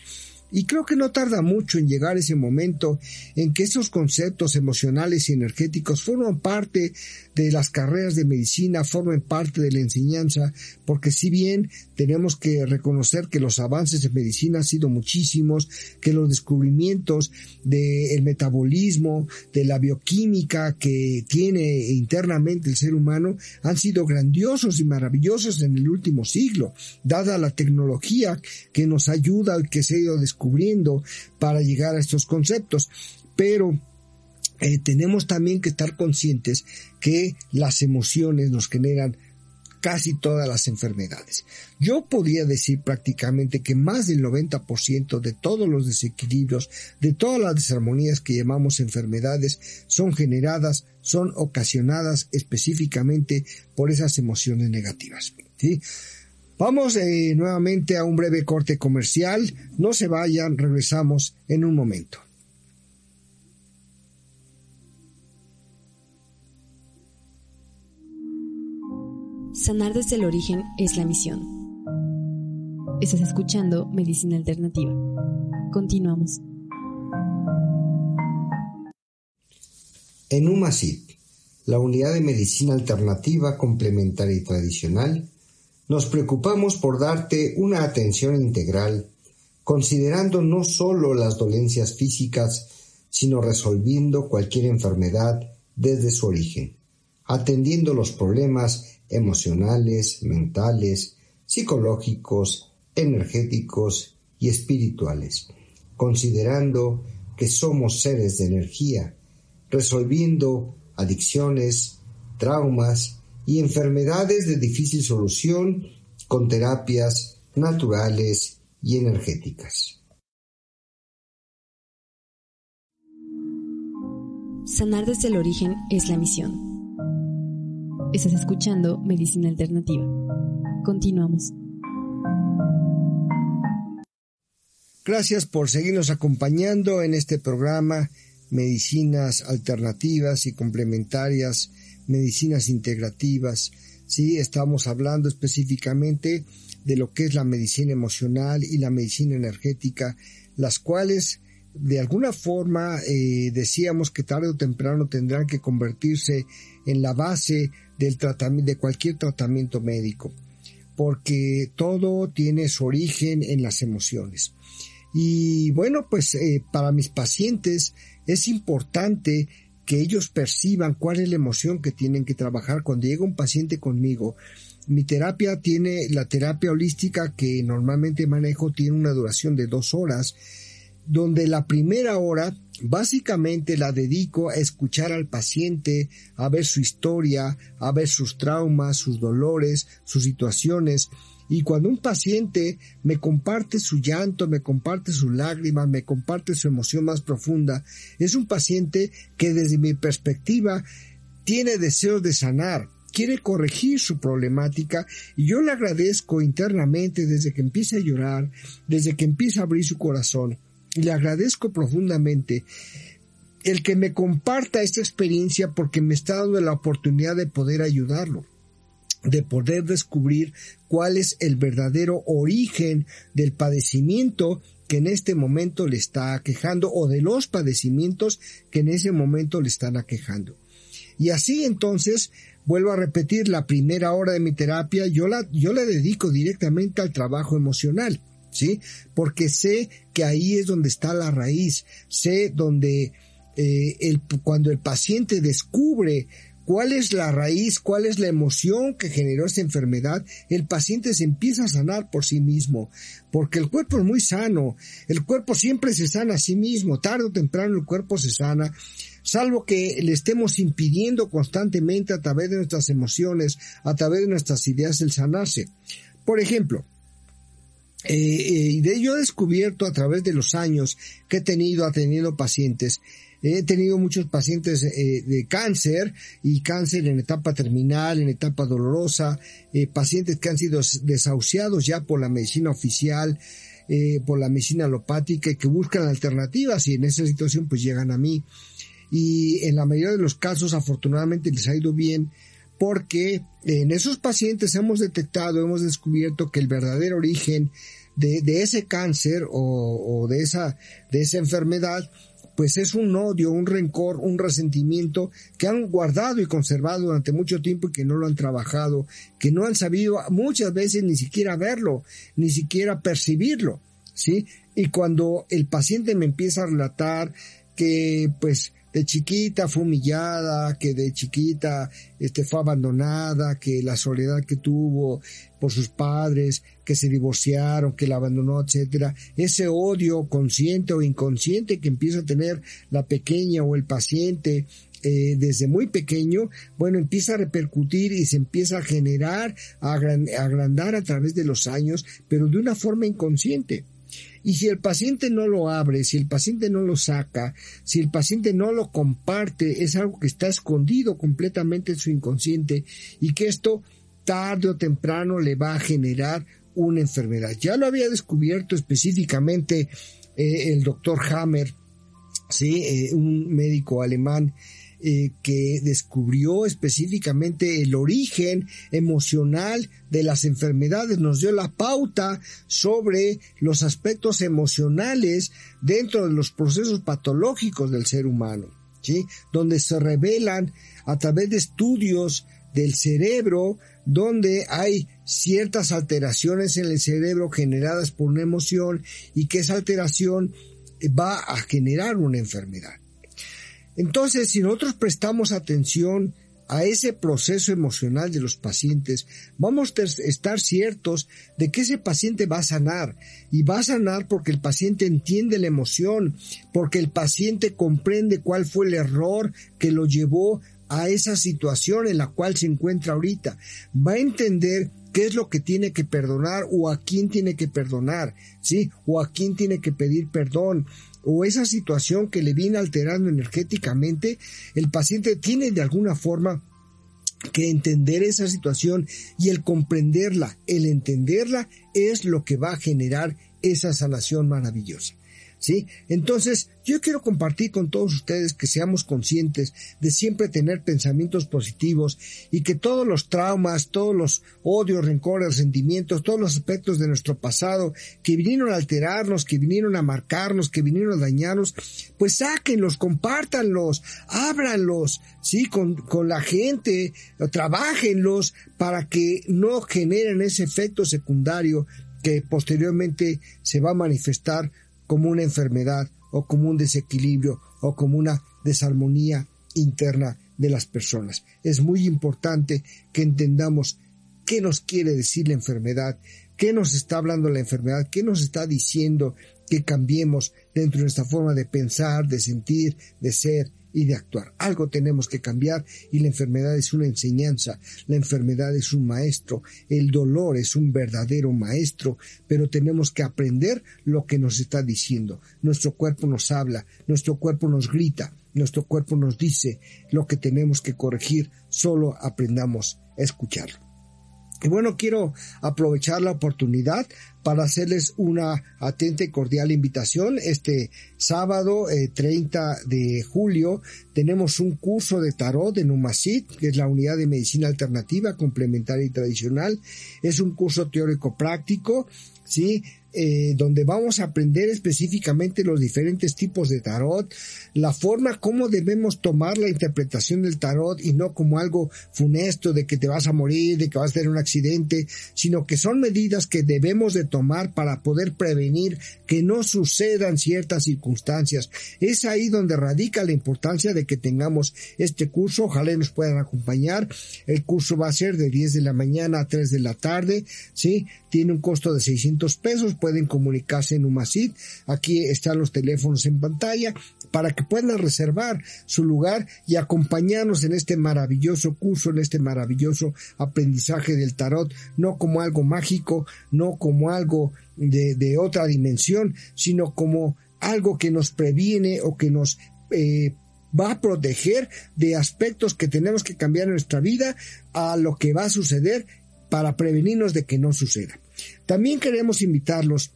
B: Y creo que no tarda mucho en llegar ese momento en que esos conceptos emocionales y energéticos forman parte de las carreras de medicina, forman parte de la enseñanza, porque si bien tenemos que reconocer que los avances en medicina han sido muchísimos, que los descubrimientos del metabolismo, de la bioquímica que tiene internamente el ser humano han sido grandiosos y maravillosos en el último siglo, dada la tecnología que nos ayuda, que se ha ido descubriendo para llegar a estos conceptos. Pero eh, tenemos también que estar conscientes que las emociones nos generan casi todas las enfermedades. Yo podría decir prácticamente que más del 90% de todos los desequilibrios, de todas las desarmonías que llamamos enfermedades, son generadas, son ocasionadas específicamente por esas emociones negativas. Vamos eh, nuevamente a un breve corte comercial. No se vayan, regresamos en un momento.
A: Sanar desde el origen es la misión. Estás escuchando Medicina Alternativa. Continuamos.
B: En UMASIP, la unidad de medicina alternativa complementaria y tradicional, nos preocupamos por darte una atención integral, considerando no solo las dolencias físicas, sino resolviendo cualquier enfermedad desde su origen, atendiendo los problemas emocionales, mentales, psicológicos, energéticos y espirituales, considerando que somos seres de energía, resolviendo adicciones, traumas y enfermedades de difícil solución con terapias naturales y energéticas.
A: Sanar desde el origen es la misión. Estás escuchando Medicina Alternativa. Continuamos.
B: Gracias por seguirnos acompañando en este programa Medicinas Alternativas y Complementarias, Medicinas Integrativas. Sí, estamos hablando específicamente de lo que es la medicina emocional y la medicina energética, las cuales de alguna forma eh, decíamos que tarde o temprano tendrán que convertirse en la base de cualquier tratamiento médico, porque todo tiene su origen en las emociones. Y bueno, pues eh, para mis pacientes es importante que ellos perciban cuál es la emoción que tienen que trabajar cuando llega un paciente conmigo. Mi terapia tiene, la terapia holística que normalmente manejo tiene una duración de dos horas, donde la primera hora Básicamente la dedico a escuchar al paciente, a ver su historia, a ver sus traumas, sus dolores, sus situaciones. Y cuando un paciente me comparte su llanto, me comparte sus lágrimas, me comparte su emoción más profunda, es un paciente que desde mi perspectiva tiene deseos de sanar, quiere corregir su problemática y yo le agradezco internamente desde que empieza a llorar, desde que empieza a abrir su corazón. Y le agradezco profundamente el que me comparta esta experiencia porque me está dando la oportunidad de poder ayudarlo de poder descubrir cuál es el verdadero origen del padecimiento que en este momento le está aquejando o de los padecimientos que en ese momento le están aquejando. Y así entonces, vuelvo a repetir, la primera hora de mi terapia yo la, yo la dedico directamente al trabajo emocional. ¿sí? Porque sé que ahí es donde está la raíz, sé donde eh, el, cuando el paciente descubre cuál es la raíz, cuál es la emoción que generó esta enfermedad, el paciente se empieza a sanar por sí mismo, porque el cuerpo es muy sano, el cuerpo siempre se sana a sí mismo, tarde o temprano el cuerpo se sana, salvo que le estemos impidiendo constantemente a través de nuestras emociones, a través de nuestras ideas el sanarse. Por ejemplo, eh, eh, y de ello he descubierto a través de los años que he tenido atendiendo pacientes. He tenido muchos pacientes eh, de cáncer y cáncer en etapa terminal, en etapa dolorosa, pacientes que han sido desahuciados ya por la medicina oficial, por la medicina alopática y que buscan alternativas y en esa situación pues llegan a mí. Y en la mayoría de los casos afortunadamente les ha ido bien porque en esos pacientes hemos detectado, hemos descubierto que el verdadero origen de, ese cáncer o, de, esa, de esa enfermedad pues es un odio, un rencor, un resentimiento que han guardado y conservado durante mucho tiempo y que no lo han trabajado, que no han sabido muchas veces ni siquiera verlo, ni siquiera percibirlo, ¿sí? Y cuando el paciente me empieza a relatar que pues de chiquita fue humillada, que de chiquita este, fue abandonada, que la soledad que tuvo por sus padres, que se divorciaron, que la abandonó, etcétera, ese odio consciente o inconsciente que empieza a tener la pequeña o el paciente eh, desde muy pequeño, bueno, empieza a repercutir y se empieza a generar, a agran- a agrandar a través de los años, pero de una forma inconsciente. Y si el paciente no lo abre, si el paciente no lo saca, si el paciente no lo comparte, es algo que está escondido completamente en su inconsciente y que esto tarde o temprano le va a generar una enfermedad. Ya lo había descubierto específicamente eh, el doctor Hammer, sí, eh, un médico alemán eh, que descubrió específicamente el origen emocional de las enfermedades, nos dio la pauta sobre los aspectos emocionales dentro de los procesos patológicos del ser humano, ¿sí? donde se revelan a través de estudios del cerebro, donde hay ciertas alteraciones en el cerebro generadas por una emoción y que esa alteración va a generar una enfermedad. Entonces, si nosotros prestamos atención a ese proceso emocional de los pacientes, vamos a estar ciertos de que ese paciente va a sanar y va a sanar porque el paciente entiende la emoción, porque el paciente comprende cuál fue el error que lo llevó a esa situación en la cual se encuentra ahorita. Va a entender qué es lo que tiene que perdonar o a quién tiene que perdonar, ¿sí? O a quién tiene que pedir perdón o esa situación que le viene alterando energéticamente, el paciente tiene de alguna forma que entender esa situación y el comprenderla, el entenderla es lo que va a generar esa sanación maravillosa. ¿Sí? Entonces, yo quiero compartir con todos ustedes que seamos conscientes de siempre tener pensamientos positivos y que todos los traumas, todos los odios, rencores, sentimientos, todos los aspectos de nuestro pasado que vinieron a alterarnos, que vinieron a marcarnos, que vinieron a dañarnos, pues sáquenlos, compártanlos, ábranlos, ¿sí? Con, con la gente, trabajenlos para que no generen ese efecto secundario que posteriormente se va a manifestar como una enfermedad o como un desequilibrio o como una desarmonía interna de las personas. Es muy importante que entendamos qué nos quiere decir la enfermedad, qué nos está hablando la enfermedad, qué nos está diciendo que cambiemos dentro de nuestra forma de pensar, de sentir, de ser y de actuar. Algo tenemos que cambiar y la enfermedad es una enseñanza, la enfermedad es un maestro, el dolor es un verdadero maestro, pero tenemos que aprender lo que nos está diciendo. Nuestro cuerpo nos habla, nuestro cuerpo nos grita, nuestro cuerpo nos dice lo que tenemos que corregir, solo aprendamos a escucharlo. Y bueno, quiero aprovechar la oportunidad para hacerles una atenta y cordial invitación. Este sábado eh, 30 de julio tenemos un curso de tarot de Numasit, que es la unidad de medicina alternativa, complementaria y tradicional. Es un curso teórico práctico, ¿sí? Eh, donde vamos a aprender específicamente los diferentes tipos de tarot, la forma como debemos tomar la interpretación del tarot y no como algo funesto de que te vas a morir, de que vas a tener un accidente, sino que son medidas que debemos de tomar para poder prevenir que no sucedan ciertas circunstancias. Es ahí donde radica la importancia de que tengamos este curso, ojalá nos puedan acompañar. El curso va a ser de 10 de la mañana a 3 de la tarde, ¿sí? Tiene un costo de 600 pesos, pueden comunicarse en Umacid, aquí están los teléfonos en pantalla, para que puedan reservar su lugar y acompañarnos en este maravilloso curso, en este maravilloso aprendizaje del tarot, no como algo mágico, no como algo de, otra dimensión, sino como algo que nos previene o que nos eh, va a proteger de aspectos que tenemos que cambiar en nuestra vida a lo que va a suceder para prevenirnos de que no suceda. También queremos invitarlos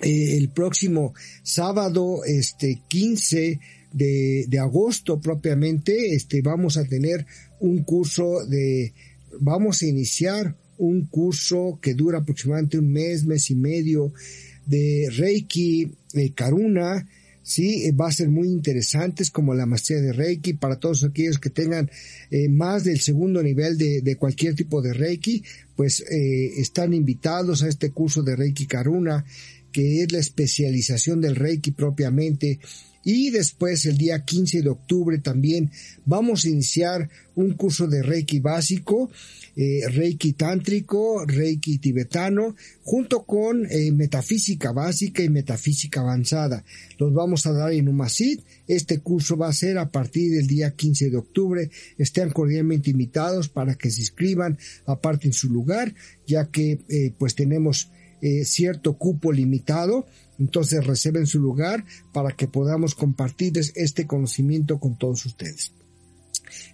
B: eh, el próximo sábado, este 15 de, de, agosto propiamente, este vamos a tener un curso de, vamos a iniciar un curso que dura aproximadamente un mes, mes y medio de Reiki eh, Karuna, sí, va a ser muy interesante, es como la maestría de Reiki para todos aquellos que tengan eh, más del segundo nivel de, de, cualquier tipo de Reiki, pues eh, están invitados a este curso de Reiki Karuna, que es la especialización del Reiki propiamente Y después, el día 15 de octubre, también vamos a iniciar un curso de Reiki básico, eh, Reiki tántrico, Reiki tibetano, junto con eh, metafísica básica y metafísica avanzada. Los vamos a dar en Umasid. Este curso va a ser a partir del día 15 de octubre. Estén cordialmente invitados para que se inscriban, aparte en su lugar, ya que eh, pues tenemos cierto cupo limitado entonces reserven su lugar para que podamos compartirles este conocimiento con todos ustedes.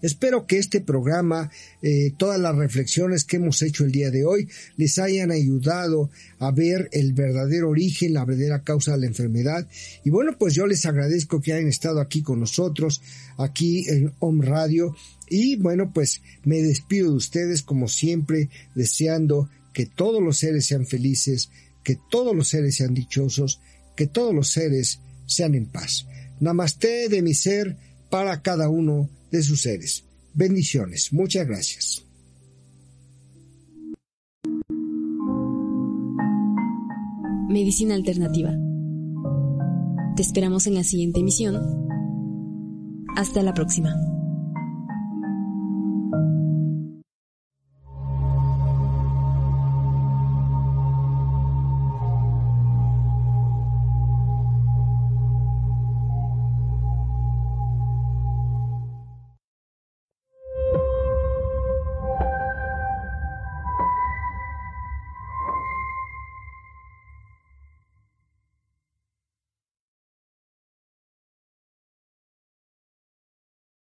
B: Espero que este programa, eh, todas las reflexiones que hemos hecho el día de hoy, les hayan ayudado a ver el verdadero origen, la verdadera causa de la enfermedad. Y bueno, pues yo les agradezco que hayan estado aquí con nosotros, aquí en Home Radio. Y bueno, pues me despido de ustedes como siempre, deseando que todos los seres sean felices, que todos los seres sean dichosos, que todos los seres sean en paz. Namaste de mi ser para cada uno de sus seres. Bendiciones. Muchas gracias.
A: Medicina Alternativa. Te esperamos en la siguiente emisión. Hasta la próxima.